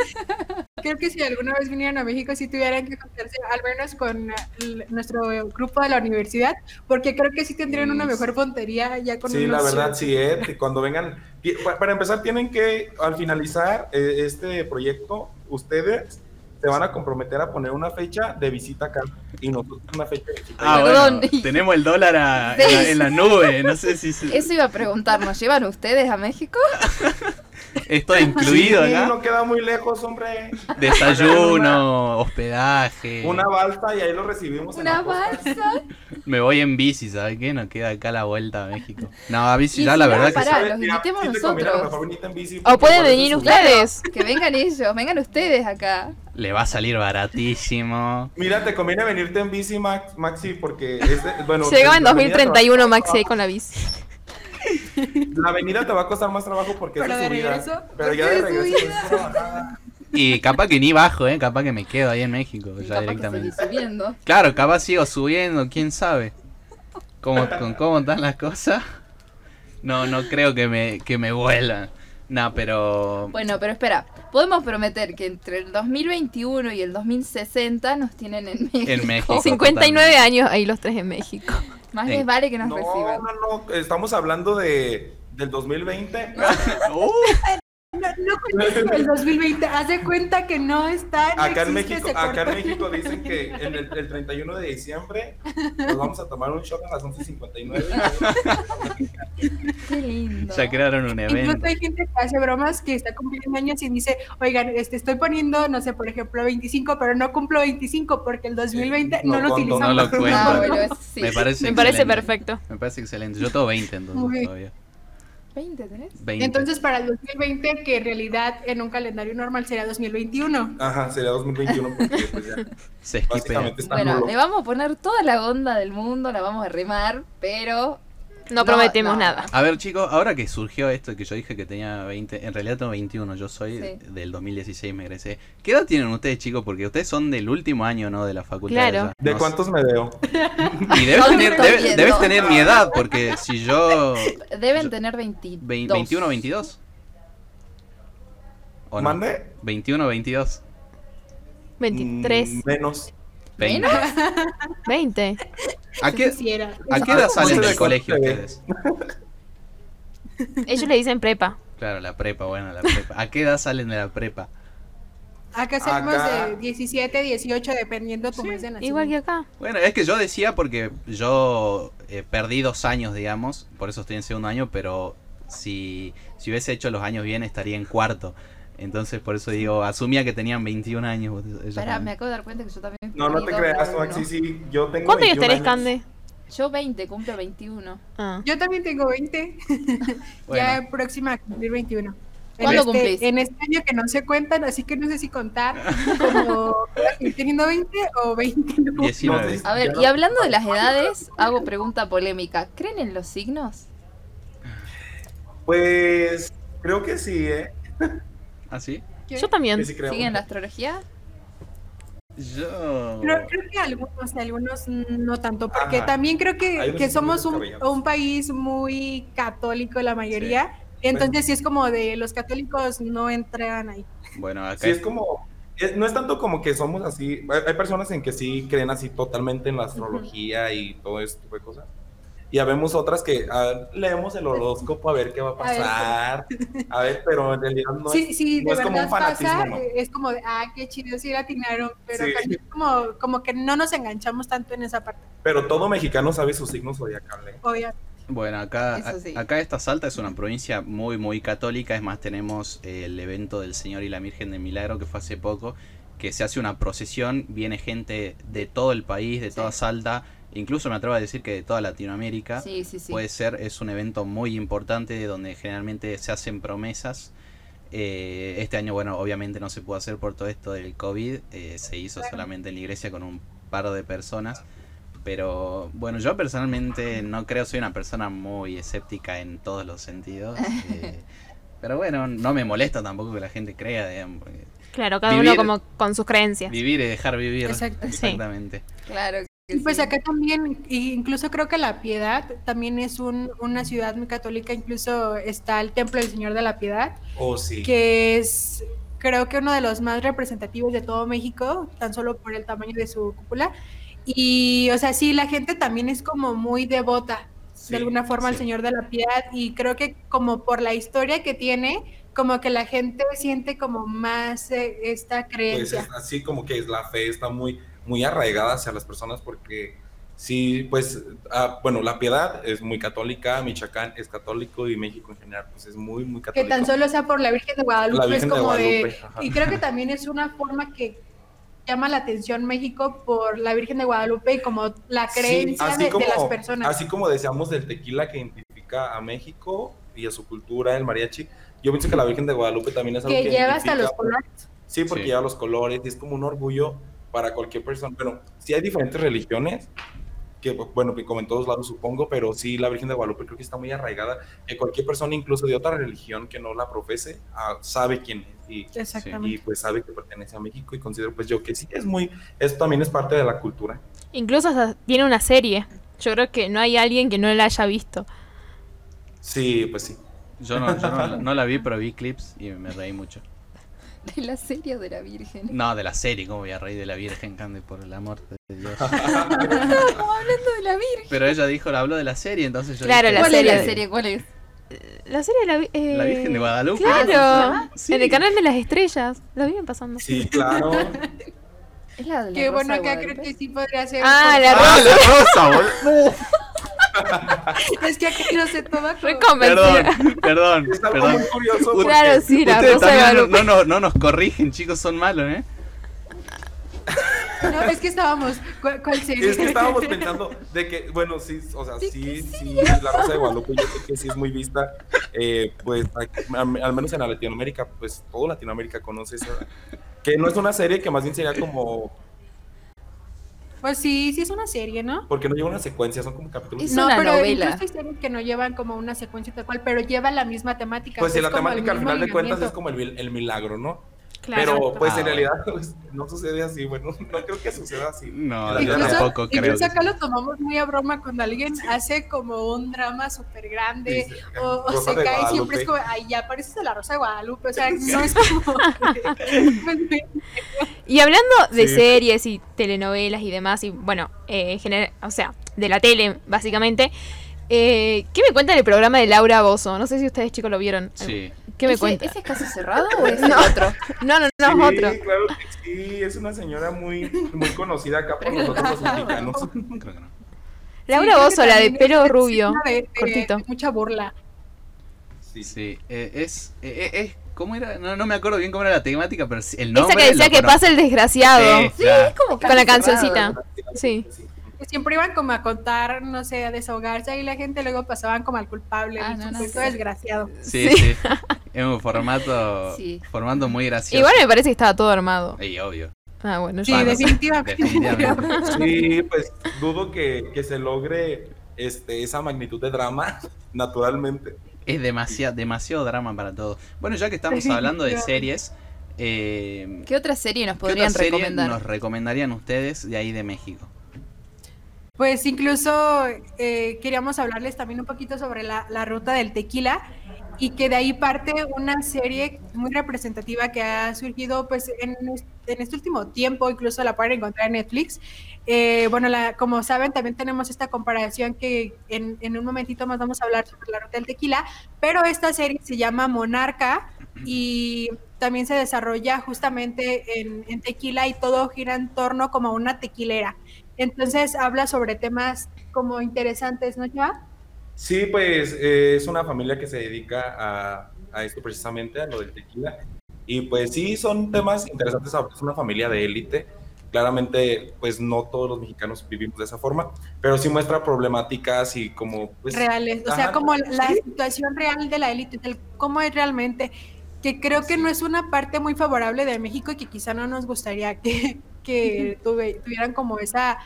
Creo que si alguna vez vinieran a México, sí tuvieran que juntarse al menos con el- nuestro grupo de la universidad, porque creo que sí tendrían una mejor puntería ya con Sí, la unos- verdad, sí, eh, que cuando vengan, para empezar tienen que, al finalizar eh, este proyecto, ustedes se van a comprometer a poner una fecha de visita acá y nosotros una fecha de visita. Ah, Perdón. bueno, tenemos el dólar a- en, la, en la nube, no sé si se- Eso iba a preguntar, ¿nos llevan ustedes a México? esto incluido Sí, acá. no queda muy lejos, hombre. Desayuno, hospedaje. Una balsa y ahí lo recibimos. ¿Una balsa? Me voy en bici, ¿sabes qué? No queda acá la vuelta a México. No, a bici ya si la no, verdad que los invitemos nosotros. bici, O pueden venir ustedes. Que vengan ellos, vengan ustedes acá. le va a salir baratísimo. Mira, te conviene venirte en bici, Max, Maxi, porque este, bueno, Llegaba en la avenida te va a 2031 costar Maxi ahí con la bici. La avenida te va a costar más trabajo porque Pero es de subida. regreso, Pero ya de regreso subida. Y capaz que ni bajo, ¿eh? Capaz que me quedo ahí en México Y ya capaz que directamente. seguís subiendo. Claro, capaz sigo subiendo, quién sabe. ¿Cómo, con cómo están las cosas? No, no creo que me, que me vuelan. No, pero... Bueno, pero espera, podemos prometer que entre el 2021 y el 2060 nos tienen en México. En México. 59 años ahí los tres en México. Más les vale que nos No, reciban. no, no, estamos hablando de del 2020. Uh, No, no el 2020. Haz de cuenta que no está. no Acá en México, se acá en. México dicen que en el, el 31 de diciembre nos vamos a tomar un shot a las 11.59. Qué lindo. ya crearon un Incluso evento. hay gente que hace bromas que está cumpliendo años y dice, oigan, este, estoy poniendo, no sé, por ejemplo, 25, pero no cumplo 25 porque el 2020 No no, lo conto, utilizamos. No lo cuento. Bueno, eso sí. Me parece Me parece perfecto. Me parece excelente. Yo tengo 20 entonces Muy todavía. 20 tenés. 20. Entonces, para el 2020, que en realidad en un calendario normal sería 2021. Ajá, sería 2021 porque pues ya, Se básicamente está Bueno, nulo. le vamos a poner toda la onda del mundo, la vamos a remar, pero No, No, prometemos no. nada. A ver, chicos, ahora que surgió esto que yo dije que tenía 20, en realidad tengo 21, yo soy Sí. del 2016, me egresé. ¿Qué edad tienen ustedes, chicos? Porque ustedes son del último año, ¿no? De la facultad. Claro. ¿De No cuántos me veo? sé. Y debes tener, estoy debe- viendo. debes tener mi edad, porque si yo... deben Yo- tener 22. vein- 21, 22. ¿O no? ¿Mande? 21, 22. 23, Mm, menos. 20. 20. ¿A qué. ¿A qué edad salen Once del de colegio ustedes? Ellos le dicen prepa. Claro, la prepa, bueno, la prepa. ¿A qué edad salen de la prepa? Acá salimos Acá- de 17, 18, dependiendo tu mes de nacimiento. Igual que acá. Bueno, es que yo decía porque yo eh, perdí dos años, digamos, por eso estoy en segundo año, pero si, si hubiese hecho los años bien estaría en cuarto. Entonces por eso digo, asumía que tenían 21 años. también. me acabo de dar cuenta que yo también. No, no te creas, Maxi, sí, yo tengo ¿Cuántos años 21 tenés, Cande? Yo 20, cumplo 21. Ah. Yo también tengo 20, Bueno, ya próxima a cumplir 21. En ¿Cuándo este, cumplís? En este año que no se cuentan, así que no sé si contar como teniendo 20 o 29. 19. No, A ver, y hablando de las edades, hago pregunta polémica. ¿Creen en los signos? Pues creo que sí, ¿eh? ¿Ah, sí? Yo también. Sí. ¿Siguen la astrología? Yo. Creo, creo que algunos, algunos no tanto, porque Ajá. también creo que, que somos un, un país muy católico la mayoría, entonces sí es como de los católicos no entran ahí. Bueno, acá Sí, es como, es- no es tanto como que somos así, hay, hay personas en que sí creen así totalmente en la astrología y todo ese tipo de cosas. Y habemos otras que leemos el horóscopo a ver qué va a A ver, pasar. A ver, pero en realidad no sí, es, sí, no de es como un fanatismo, pasa, ¿no? es como de, ah, qué chido, sí atinaron, pero Sí. como, como que no nos enganchamos tanto en esa parte, Pero todo mexicano sabe su signo zodiacal. ¿eh? obviamente. Bueno, acá, sí. a- acá esta Salta es una provincia muy, muy católica. Es más, tenemos el evento del Señor y la Virgen de Milagro que fue hace poco, que se hace una procesión, viene gente de todo el país, de toda Salta, incluso me atrevo a decir que de toda Latinoamérica. Sí, sí, sí. Puede ser, es un evento muy importante donde generalmente se hacen promesas. Eh, este año, bueno, obviamente no se pudo hacer por todo esto del COVID, eh, se hizo solamente en la iglesia con un par de personas. Pero bueno, yo personalmente no creo, soy una persona muy escéptica en todos los sentidos. eh, pero bueno, no me molesta tampoco que la gente crea, digamos, porque Claro, cada Vivir- uno como con sus creencias. vivir y dejar vivir. Exacto. Sí. Exactamente. Claro. Y pues acá también, incluso creo que La Piedad también es un, una ciudad muy católica, incluso está el Templo del Señor de la Piedad, Oh, sí. que es creo que uno de los más representativos de todo México, tan solo por el tamaño de su cúpula. Y, o sea, sí, la gente también es como muy devota, Sí, de alguna forma, al sí. Señor de la Piedad, y creo que como por la historia que tiene, como que la gente siente como más eh, esta Pues creencia. es así como que la fe está muy, muy arraigada hacia las personas porque sí, pues, ah, bueno, la piedad es muy católica, Michoacán es católico y México en general pues es muy, muy que católico. tan solo sea por la Virgen de Guadalupe, La Virgen es como de, Guadalupe, y creo que también es una forma que llama la atención México por la Virgen de Guadalupe y como la creencia de, las personas. Así como decíamos del tequila que identifica a México y a su cultura, el mariachi, yo pienso que la Virgen de Guadalupe también es algo que que lleva hasta los colores. Sí, porque Sí. lleva los colores y es como un orgullo para cualquier persona. Pero sí hay diferentes religiones, que bueno, que como en todos lados supongo, pero sí la Virgen de Guadalupe creo que está muy arraigada, que cualquier persona, incluso de otra religión que no la profese, ah, sabe quién es y, Exactamente. y pues sabe que pertenece a México y considero pues yo que sí es muy, eso también es parte de la cultura. Incluso hasta tiene una serie. Yo creo que no hay alguien que no la haya visto. Sí, pues sí. Yo no, yo no, no la vi, pero vi clips y me reí mucho. De la serie o de la Virgen. No, de la serie, ¿cómo voy a reír de la Virgen Cande por el amor de Dios? Estamos hablando de la Virgen. Pero ella dijo, habló de la serie, entonces yo Claro, dije, la ¿Cuál serie es la serie? ¿Cuál es? La serie de la, vi- eh, La Virgen de Guadalupe. Claro, Sí. en el canal de las estrellas. La viven pasando. Sí, claro. Es la de la Que Rosa bueno, de acá Guadalupe. creo que sí podría ser. Ah, la ¡Ah, la rosa, boludo! Es que acá no sé todo. Reconvencida. Perdón, perdón, Es algo perdón. muy curioso porque Claro, sí, la Ustedes Rosa de también no, Guadalupe. no, no, no nos corrigen, chicos, son malos, ¿eh? No, es que estábamos. ¿Cuál, cuál serie? Es que estábamos pensando de que, bueno, sí, o sea, sí, sí, la Rosa de Guadalupe, yo sé que sí es muy vista, eh, pues aquí, al menos en la Latinoamérica, pues todo Latinoamérica conoce esa, que no es una serie que más bien sería como, Pues sí, sí es una serie, ¿no? porque no lleva una secuencia, son como capítulos. Es no, una pero novela. incluso hay series que no llevan como una secuencia tal cual, pero lleva la misma temática. Pues sí, la temática al final de cuentas es como el, el milagro, ¿no? Claro. Pero pues Ah, en realidad pues, no sucede así, bueno, no creo que suceda así. No, yo tampoco creo. incluso acá lo tomamos muy a broma cuando alguien hace como un drama súper grande o, o se cae, siempre es como, ay, ya pareces de la Rosa de Guadalupe, o sea, no es como... Y hablando de Sí. series y telenovelas y demás, y bueno, eh, gener- o sea, de la tele, básicamente, eh, ¿qué me cuenta del programa de Laura Bozo? No sé si ustedes, chicos, lo vieron. Sí. ¿Qué me ¿Ese- cuenta? ¿Ese es caso cerrado o es No. otro? No, no, no, Sí, es otro. claro que sí, es una señora muy, muy conocida acá por nosotros los mexicanos. Creo que no. Laura Sí, Bozo, la de pelo rubio, de- de- cortito. de mucha burla. Sí. Sí, eh, es, eh, eh, es, ¿cómo era? No, no me acuerdo bien cómo era la temática, pero sí, el Esa nombre que decía que pasa el desgraciado. Sí, ya. Es como Con la cancioncita. Sí. Que siempre iban como a contar, no sé, a desahogarse y la gente luego pasaban como al culpable, Ah, el no, sé. desgraciado. Sí, Sí. sí. Es un formato, Sí. formato muy gracioso. Igual me parece que estaba todo armado. Y obvio. Ah, bueno, Sí, Bueno, definitivamente. definitivamente. Sí, pues dudo que, que se logre este, esa magnitud de drama naturalmente. Es demasiado, demasiado drama para todo. Bueno, ya que estamos hablando de series, Eh, ¿Qué otra serie nos ¿qué podrían otra serie recomendar? nos recomendarían ustedes de ahí de México? Pues incluso eh, queríamos hablarles también un poquito sobre la, la ruta del tequila y que de ahí parte una serie muy representativa que ha surgido pues en, en este último tiempo, incluso la pueden encontrar en Netflix. Eh, bueno, la, como saben, también tenemos esta comparación que en, en un momentito más vamos a hablar sobre la ruta del tequila, pero esta serie se llama Monarca y también se desarrolla justamente en, en tequila y todo gira en torno como a una tequilera. Entonces habla sobre temas como interesantes, ¿no, Chava? Sí, pues eh, es una familia que se dedica a, a esto precisamente, a lo del tequila. Y pues sí, son temas interesantes. Es una familia de élite. Claramente, pues no todos los mexicanos vivimos de esa forma, pero sí muestra problemáticas y como... Pues, reales, o sea, como la sí. situación real de la élite, del cómo es realmente, que creo que no es una parte muy favorable de México y que quizá no nos gustaría que, que tuve- tuvieran como esa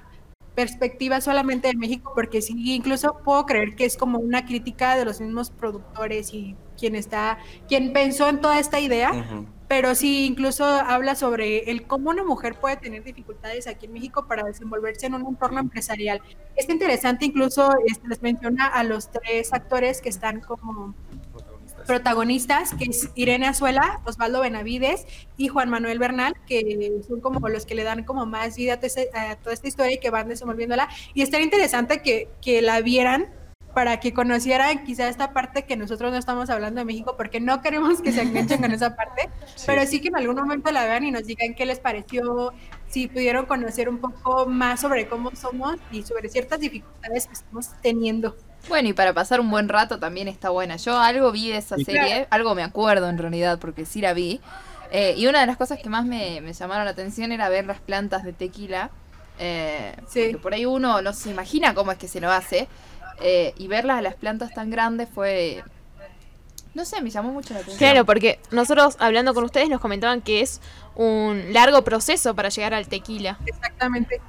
perspectiva solamente de México, porque sí, incluso puedo creer que es como una crítica de los mismos productores y quien está, quien pensó en toda esta idea, Ujú. Pero sí incluso habla sobre el cómo una mujer puede tener dificultades aquí en México para desenvolverse en un entorno empresarial. Es interesante, incluso este, les menciona a los tres actores que están como Protagonistas. protagonistas, que es Irene Azuela, Osvaldo Benavides y Juan Manuel Bernal, que son como los que le dan como más vida a, toda ese- a toda esta historia y que van desenvolviéndola. Y estaría interesante que, que la vieran para que conocieran quizá esta parte que nosotros no estamos hablando de México, porque no queremos que se enganchen con esa parte, pero sí que en algún momento la vean y nos digan qué les pareció, si pudieron conocer un poco más sobre cómo somos y sobre ciertas dificultades que estamos teniendo. Bueno, y para pasar un buen rato también está buena. Yo algo vi de esa Sí. serie, algo me acuerdo en realidad, porque sí la vi. Eh, y una de las cosas que más me, me llamaron la atención era ver las plantas de tequila. Eh, Sí. porque por ahí uno no se imagina cómo es que se lo hace. Eh, y verlas a las plantas tan grandes fue. No sé, me llamó mucho la atención. Claro, porque nosotros hablando con ustedes nos comentaban que es un largo proceso para llegar al tequila. Exactamente.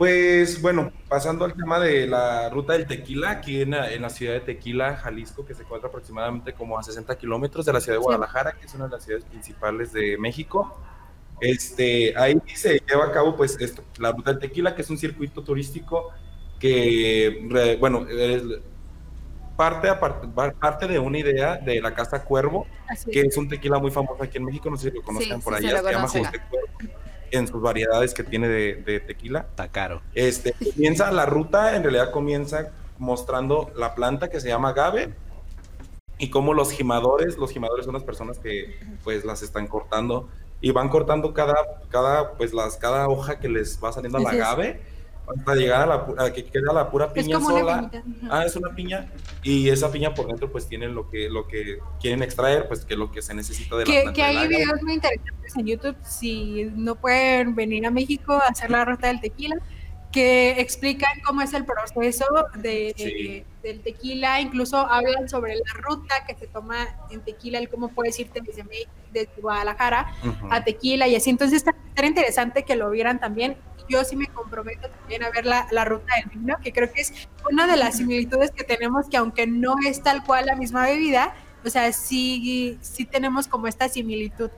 Pues bueno, pasando al tema de la ruta del tequila, aquí en la, en la ciudad de Tequila, Jalisco, que se encuentra aproximadamente como a 60 kilómetros de la ciudad de Guadalajara, que es una de las ciudades principales de México. Este, ahí se lleva a cabo pues esto, la ruta del tequila, que es un circuito turístico que, re- bueno, es parte, a parte de una idea de la Casa Cuervo, Así que es. es un tequila muy famoso aquí en México, no sé si lo conocen Sí, por sí, allá, se llama. José Cuervo, en sus variedades que tiene de, de tequila. Está caro. Este, comienza la ruta, en realidad comienza mostrando la planta que se llama agave y cómo los gimadores, los gimadores son las personas que pues las están cortando y van cortando cada, cada, pues las, cada hoja que les va saliendo al es. agave hasta llegar a, la, a que queda la pura Es piña como una sola. Ujú. Ah, es una piña y esa piña por dentro pues tiene lo que, lo que quieren extraer, pues que lo que se necesita de la planta que hay agave. videos muy interesantes en YouTube si no pueden venir a México a hacer la ruta del tequila que explican cómo es el proceso de, Sí. Del tequila, incluso hablan sobre la ruta que se toma en tequila, el cómo puedes irte desde, Guadalajara a tequila y así. Entonces está, está interesante que lo vieran también. Yo sí me comprometo también a ver la, la ruta del vino, que creo que es una de las similitudes que tenemos, que aunque no es tal cual la misma bebida, o sea, sí, sí tenemos como esta similitud.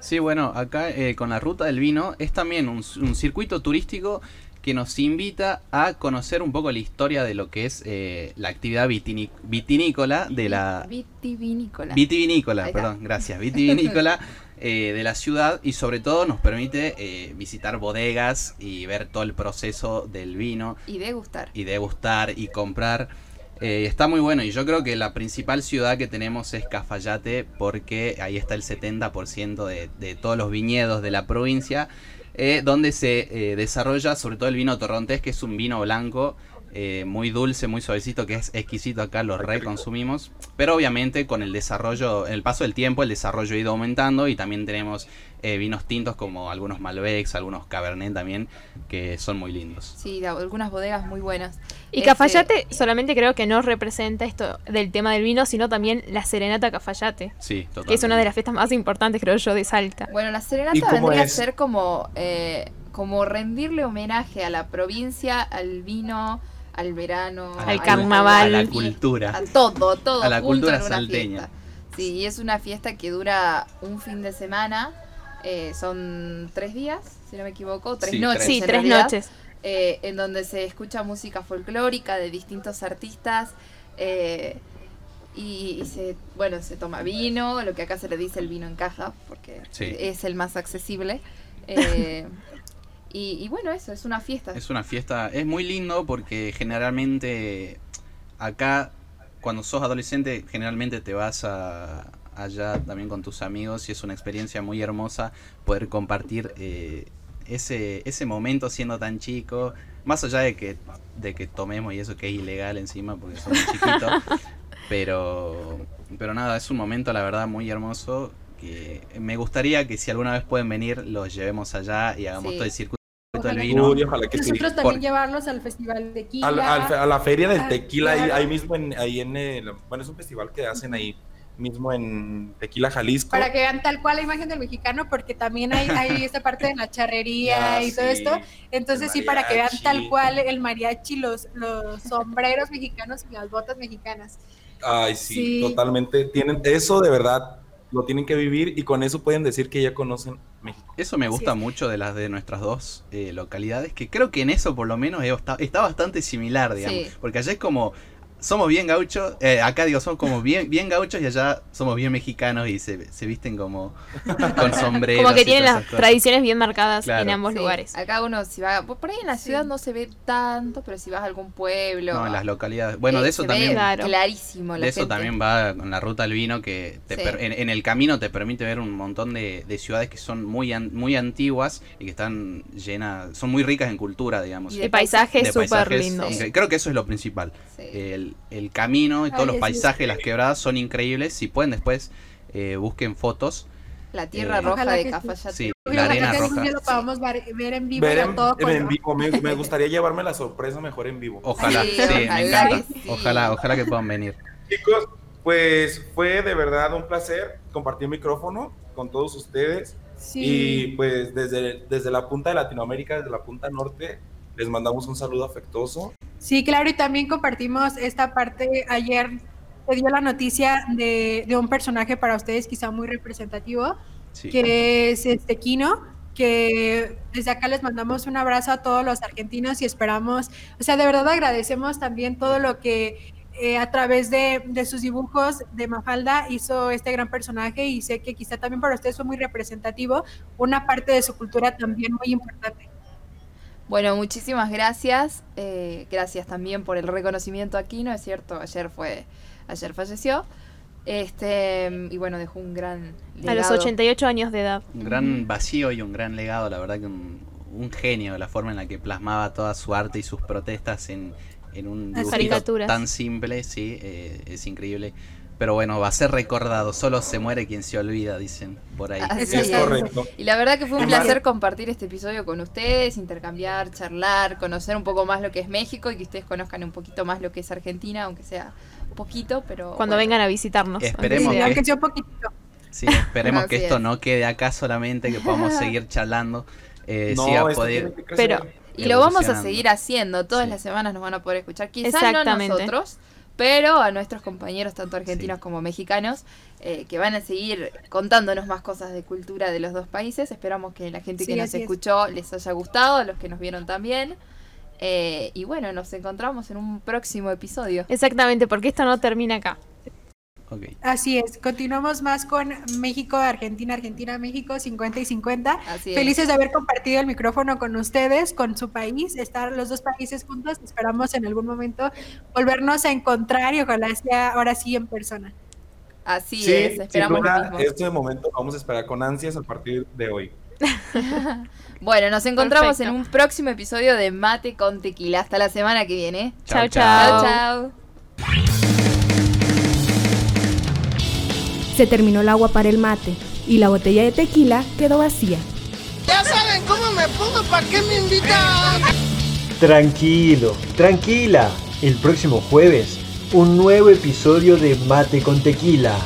Sí, bueno, acá eh, con la ruta del vino es también un, un circuito turístico que nos invita a conocer un poco la historia de lo que es eh, la actividad vitini- vitinícola de la Vitivinícola. vitivinícola, perdón, gracias, vitivinícola eh, de la ciudad y sobre todo nos permite eh, visitar bodegas y ver todo el proceso del vino y degustar. y degustar y comprar. Está muy bueno y yo creo que la principal ciudad que tenemos es Cafayate porque ahí está el 70% de, de todos los viñedos de la provincia eh, donde se eh, desarrolla sobre todo el vino torrontés que es un vino blanco eh, muy dulce, muy suavecito que es exquisito acá, lo reconsumimos pero obviamente con el desarrollo, en el paso del tiempo el desarrollo ha ido aumentando y también tenemos eh, vinos tintos como algunos Malbecs, algunos Cabernet también que son muy lindos. Sí, algunas bodegas muy buenas. Y Este, Cafayate solamente creo que no representa esto del tema del vino, sino también la Serenata Cafayate, Sí, totalmente. que es una de las fiestas más importantes, creo yo, de Salta. Bueno, la ¿Y serenata vendría es? a ser como, eh, como rendirle homenaje a la provincia, al vino, al verano, Al carnaval. A la cultura. a todo, todo A la cultura en una salteña. fiesta. Sí, y es una fiesta que dura un fin de semana Eh, son tres días, si no me equivoco, tres Sí, noches. tres. Sí, en tres realidad, noches. eh, en donde se escucha música folclórica de distintos artistas. eh, y, y se, bueno, se toma vino, lo que acá se le dice el vino en caja, porque Sí. es el más accesible. eh, y, y bueno, eso, es una fiesta. Es una fiesta, es muy lindo porque generalmente acá cuando sos adolescente generalmente te vas a, allá también con tus amigos y es una experiencia muy hermosa poder compartir eh, ese, ese momento siendo tan chico, más allá de que, de que tomemos y eso que es ilegal encima porque somos chiquitos, pero, pero nada, es un momento la verdad muy hermoso que me gustaría que si alguna vez pueden venir los llevemos allá y hagamos Sí. todo el circuito del Ojalá. vino. Uy, ojalá que sí. Nosotros también Por- llevarlos al festival de tequila. Al- al- a la feria del tequila, ahí, claro. ahí mismo, en, ahí en el, bueno, es un festival que hacen ahí mismo en Tequila, Jalisco. Para que vean tal cual la imagen del mexicano, porque también hay, hay esta parte de la charrería Ah, y todo sí, esto. Entonces sí, para que vean tal cual el mariachi, los, los sombreros mexicanos y las botas mexicanas. Ay, sí, Sí. totalmente. Tienen eso de verdad, lo tienen que vivir y con eso pueden decir que ya conocen México. Eso me gusta mucho de las de nuestras dos eh, localidades, que creo que en eso por lo menos está, está bastante similar, digamos. Sí. Porque allá es como, somos bien gauchos, eh, acá digo, somos como bien, bien gauchos y allá somos bien mexicanos y se, se visten como con sombreros. Como que tienen las cosas. tradiciones bien marcadas Claro. en ambos Sí, lugares. Acá uno, si va, por ahí en la Sí. ciudad no se ve tanto, pero si vas a algún pueblo. No, en las localidades. Bueno, eh, de eso se ve también... Claro. Clarísimo. la De eso gente. también va con la ruta al vino que te Sí. per- en, en el camino te permite ver un montón de, de ciudades que son muy an- muy antiguas y que están llenas, son muy ricas en cultura, digamos. Y El paisaje de es súper paisajes lindo. incre- Creo que eso es lo principal. Sí. El, el camino y todos Ay, los sí, paisajes, las quebradas son increíbles. Si pueden después eh, busquen fotos. La tierra Eh, roja de sí. Cafayate. Sí, la arena roja. lo podamos ver, ver en vivo Ver en, todo en vivo, me, me gustaría llevarme la sorpresa mejor en vivo. Ojalá, Sí, sí, me ojalá encanta. que sí. Ojalá, ojalá que puedan venir. Chicos, pues fue de verdad un placer compartir micrófono con todos ustedes. Sí. Y pues desde, desde la punta de Latinoamérica, desde la punta norte, les mandamos un saludo afectuoso. Sí, claro, y también compartimos esta parte. Ayer se dio la noticia de, de un personaje para ustedes quizá muy representativo, Sí. que es este Kino, que desde acá les mandamos un abrazo a todos los argentinos y esperamos, o sea, de verdad agradecemos también todo lo que eh, a través de, de sus dibujos de Mafalda hizo este gran personaje y sé que quizá también para ustedes fue muy representativo, una parte de su cultura también muy importante. Bueno, muchísimas gracias. eh, gracias también por el reconocimiento aquí, ¿no es cierto? Ayer fue, ayer falleció. Este, y bueno, dejó un gran A los legado. 88 años de edad. Un gran vacío y un gran legado, la verdad que un, un genio, la forma en la que plasmaba toda su arte y sus protestas en, en un dibujito tan simple, sí, eh, es increíble. Pero bueno, va a ser recordado, solo se muere quien se olvida, dicen por ahí. Así Es es. correcto. Y la verdad que fue un placer compartir este episodio con ustedes, intercambiar, charlar, conocer un poco más lo que es México y que ustedes conozcan un poquito más lo que es Argentina, aunque sea poquito, pero Cuando bueno. vengan a visitarnos. Esperemos sea poquitito. Sí, esperemos que esto es. no quede acá solamente, que podamos seguir charlando, eh, No, siga esto poder... que. Pero- Y lo vamos a seguir haciendo, todas Sí. las semanas nos van a poder escuchar, quizás no nosotros, pero a nuestros compañeros, tanto argentinos como mexicanos, eh, que van a seguir contándonos más cosas de cultura de los dos países. Esperamos que la gente Sí, que nos es. escuchó les haya gustado, a los que nos vieron también. Eh, y bueno, nos encontramos en un próximo episodio. Exactamente, porque esto no termina acá. Así es, continuamos más con México, Argentina, Argentina, México, 50 y 50. Así es. Felices de haber compartido el micrófono con ustedes, con su país, estar los dos países juntos. Esperamos en algún momento volvernos a encontrar y ojalá sea ahora sí en persona. Así Sí, es, sin esperamos lo duda, mismo. este momento lo vamos a esperar con ansias a partir de hoy. Bueno, nos encontramos Perfecto. en un próximo episodio de Mate con Tequila. Hasta la semana que viene. Chau, Chao, chau. chao. Se terminó el agua para el mate y la botella de tequila quedó vacía. Ya saben cómo me pongo, ¿para qué me invitan? Tranquilo, tranquila. El próximo jueves, un nuevo episodio de Mate con Tequila.